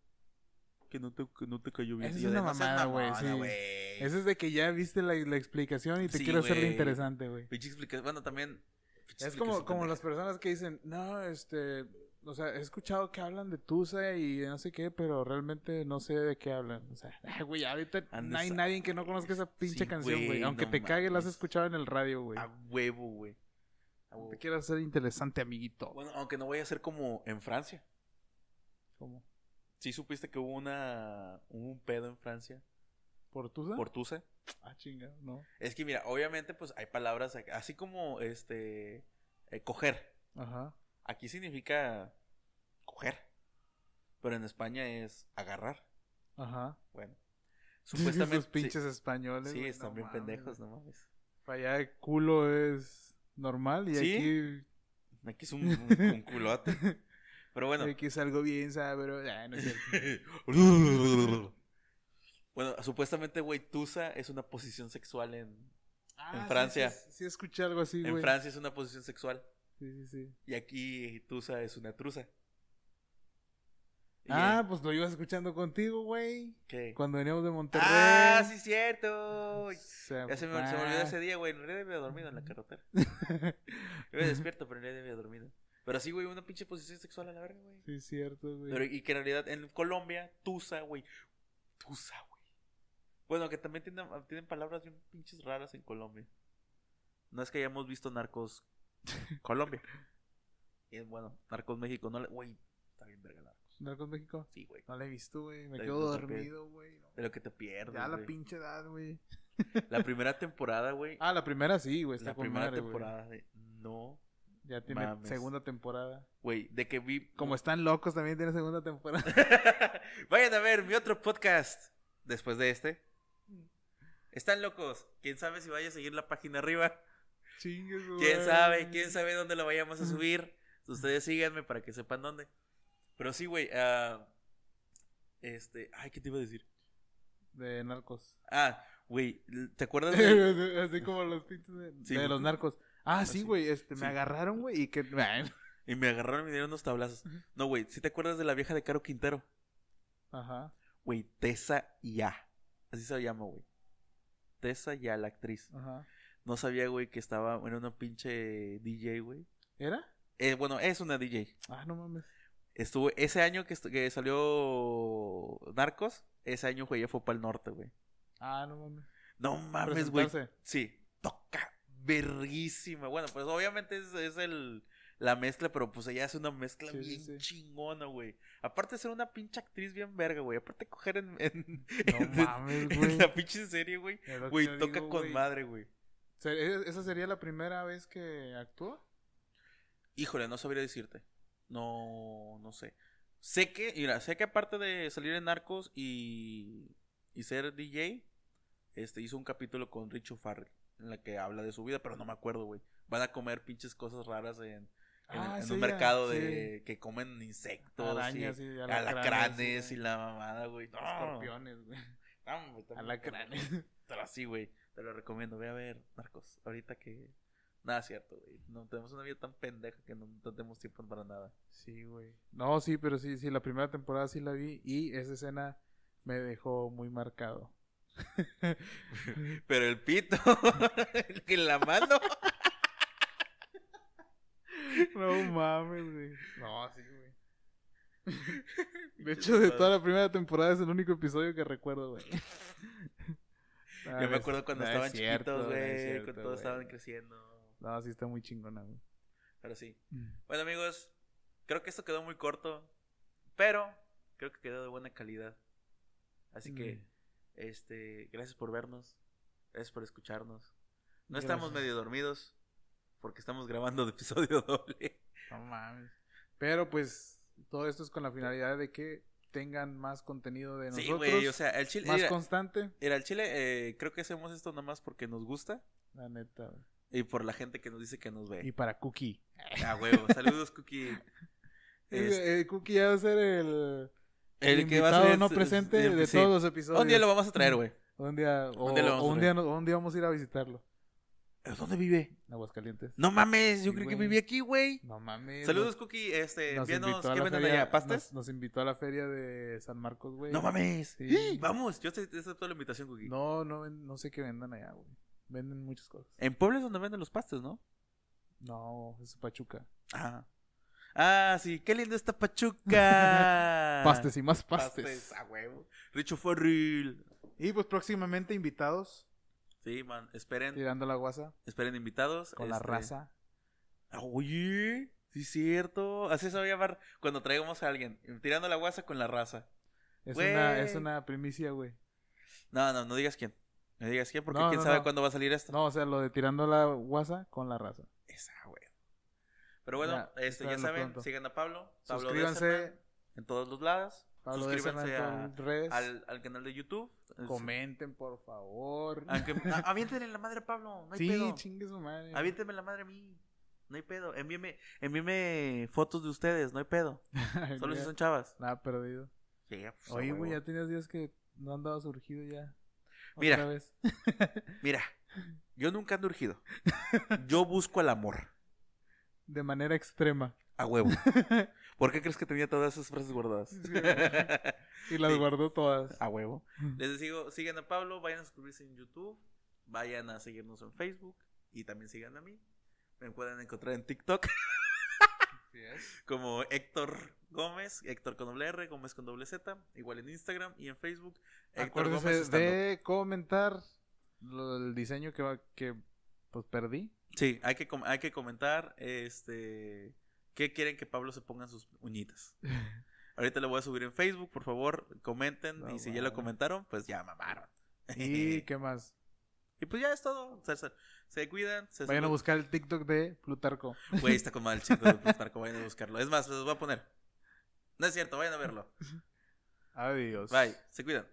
que no te, que no te cayó bien. Esa es una "No seas mamada, güey, sí. güey". Eso es de que ya viste la, la explicación y te Sí, quiero hacerlo güey. interesante, güey. Pinche explicación, bueno, también... Es como, como pendeja. las personas que dicen, no, este, o sea, he escuchado que hablan de Tusa y de no sé qué, pero realmente no sé de qué hablan. O sea, güey, ahorita no hay nadie que no conozca esa pinche Sí, canción, güey. Aunque no te cague, la has escuchado en el radio, güey. A huevo, güey. Te quiero hacer interesante, amiguito. Bueno, aunque no voy a ser como en Francia. ¿Cómo? ¿Sí supiste que hubo una hubo un pedo en Francia ¿Por Tusa? por Tusa? Ah, chinga, no. Es que mira, obviamente pues hay palabras así como este eh, coger. Ajá. Aquí significa coger. Pero en España es agarrar. Ajá. Bueno. Supuestamente Esos pinches sí, españoles. sí, están no bien mames. pendejos, no mames. Para allá el culo es normal y ¿Sí? aquí, Aquí es un, un- un culote. Pero bueno. aquí es algo bien sabro. Ah, no es cierto. bueno, supuestamente, güey, Tusa es una posición sexual en, Ah, sí, Francia. Sí, sí, escuché algo así, en. Francia es una posición sexual. Sí, sí, sí. Y aquí Tusa es una truza. Y Ah, en- pues lo ibas escuchando contigo, güey. ¿qué? Cuando veníamos de Monterrey. Ah, sí, cierto. Se- Ya se me, se me olvidó ese día, güey. En realidad había dormido en la carretera. Iba despierto, pero en realidad había dormido. Pero sí, güey, una pinche posición sexual a la verga, güey. Sí, es cierto, güey. Pero, y que en realidad en Colombia, Tusa, güey. Tusa, güey. Bueno, que también tienen, tienen palabras bien pinches raras en Colombia. No es que hayamos visto Narcos Colombia. Y bueno, Narcos México, no le. Güey, está bien verga Narcos. ¿Narcos México? Sí, güey. No la he visto, güey. Me La quedo dormido, güey. no. De lo que te pierdes. Ya la pinche edad, güey. La primera temporada, güey. Ah, la primera sí, güey. La primera madre, temporada de. No. Ya tiene Mames. segunda temporada. Güey, de que vi. Como están locos, también tiene segunda temporada. Vayan a ver mi otro podcast después de este. Están locos. ¿Quién sabe si vaya a seguir la página arriba? Chingues, güey. ¿Quién sabe? ¿Quién sabe dónde lo vayamos a subir? Ustedes síganme para que sepan dónde. Pero sí, güey. ah, este. Ay, ¿qué te iba a decir? De narcos. Ah, güey. ¿Te acuerdas de.? Así como los pinches de, Sí, de güey. los narcos. Ah, sí, güey. Este, Sí. me agarraron, güey, y que. Y me agarraron y me dieron unos tablazos. No, güey. ¿Sí te acuerdas de la vieja de Caro Quintero? Ajá. Güey, Tessa Ya. Así se llama, güey. Tessa Ya, la actriz. Ajá. No sabía, güey, que estaba en una pinche DJ, güey. ¿Era? Eh, bueno, es una DJ. Ah, no mames. Estuvo ese año que, que salió Narcos. Ese año, güey, ya fue para el norte, güey. Ah, no mames. No mames, güey. Sí, verguísima. Bueno, pues obviamente es, es el, la mezcla, pero pues ella hace una mezcla Sí, bien sí. chingona, güey. Aparte de ser una pinche actriz bien verga, güey. Aparte de coger en, en, No en- mames, en la pinche serie, güey. Güey, toca digo, con madre, güey. ¿e- ¿Esa sería la primera vez que actuó? Híjole, no sabría decirte. No, no sé. Sé que, mira, sé que aparte de salir en Narcos y, y ser DJ, este hizo un capítulo con Richo Farrell en la que habla de su vida, pero no me acuerdo, güey. Van a comer pinches cosas raras en, en, Ah, en sí, un mercado sí. de que comen insectos Arañas y y alacranes sí, y la mamada, güey. No, Escorpiones, güey. no, Alacranes. Pero sí, güey, te lo recomiendo. Ve a ver, Narcos. Ahorita que nada es cierto, güey. No tenemos una vida tan pendeja que no, no tenemos tiempo para nada. Sí, güey. No, sí, pero sí, sí, la primera temporada sí la vi y esa escena me dejó muy marcado. Pero el pito, el que en la mano. No mames, güey. No, sí, güey. De hecho, de toda la primera temporada es el único episodio que recuerdo, güey. Ah, Yo me acuerdo cuando no es estaban cierto, chiquitos, no es güey. cierto, Cuando todos estaban creciendo. No, sí está muy chingona, güey. Pero sí. Bueno, amigos, creo que esto quedó muy corto. Pero creo que quedó de buena calidad. Así que, Mm. Este, gracias por vernos. Gracias por escucharnos. No Gracias. estamos medio dormidos. Porque estamos grabando de episodio doble. No mames. Pero pues todo esto es con la finalidad de que tengan más contenido de Sí, nosotros. güey. O sea, el chile. más constante. mira, el chile, eh, creo que hacemos esto nomás porque nos gusta. La neta, güey. Y por la gente que nos dice que nos ve. Y para Cookie. Ah, huevo. Saludos, Cookie. Este, Eh, Cookie ya va a ser el, el, el que va a ser no es- presente es- de sí. todos los episodios. Un día lo vamos a traer, güey. Un día, o, Un día o un, día, no- un día vamos a ir a visitarlo. ¿Dónde vive? En Aguascalientes. No mames, yo Sí, creí que vivía aquí, güey. No mames. Saludos, Cookie. Este, nos envíanos, ¿qué venden allá? ¿Pastes? Nos, nos invitó a la feria de San Marcos, güey. No mames. Sí. Vamos, yo te, acepto la invitación, Cookie. No, no, no sé qué vendan allá, güey. Venden muchas cosas. En Puebla es donde venden los pastes, ¿no? No, es Pachuca. Ah. Ah, sí, qué lindo está Pachuca. Pastes y más pastes. Pastes, a huevo. Richo Forril. Y pues próximamente invitados, Sí, man, esperen, tirando la guasa esperen invitados. con la este, raza. Ah, Oye, sí es cierto. Así se va a llamar cuando traigamos a alguien. Tirando la guasa con la raza. Es una, es una primicia, güey. No, no, no digas quién. No digas quién porque No, quién no, sabe no. cuándo va a salir esto. No, o sea, lo de tirando la guasa con la raza. Esa, güey. Pero bueno, Ya, este, ya saben, pronto. sigan a Pablo. Pablo Suscríbanse. En todos los lados. Pablo Suscríbanse a- redes. al, al canal de YouTube. Comenten, por favor. Aunque, a- aviéntenle la madre a Pablo, no hay sí, pedo. chingue su madre. Aviéntenme la madre a mí. No hay pedo. Envíeme, envíeme fotos de ustedes, no hay pedo. Solo si son chavas. Nada perdido. Sí, pues, Oye, güey, ya tenías días que no andabas urgido ya. Mira. Otra vez. Mira, yo nunca ando urgido. Yo busco el amor. De manera extrema. A huevo. ¿Por qué crees que tenía todas esas frases guardadas? Y las Sí. guardó todas. A huevo. Les digo, sigan a Pablo, vayan a suscribirse en YouTube, vayan a seguirnos en Facebook y también sigan a mí. Me pueden encontrar en TikTok como Héctor Gómez, Héctor con doble R, Gómez con doble Z, igual en Instagram y en Facebook. Héctor Gómez de comentar lo- el diseño que, va- que pues perdí. Sí, hay que, hay que comentar este qué quieren que Pablo se ponga sus uñitas. Ahorita lo voy a subir en Facebook, por favor, comenten No y si ya lo comentaron, pues ya mamaron. ¿Y qué más? Y pues ya es todo. Se, se- se cuidan. Se Vayan a buscar el TikTok de Plutarco. Güey, está con mal chico de Plutarco. Vayan a buscarlo. Es más, les voy a poner. No es cierto, vayan a verlo. Adiós. Bye. Se cuidan.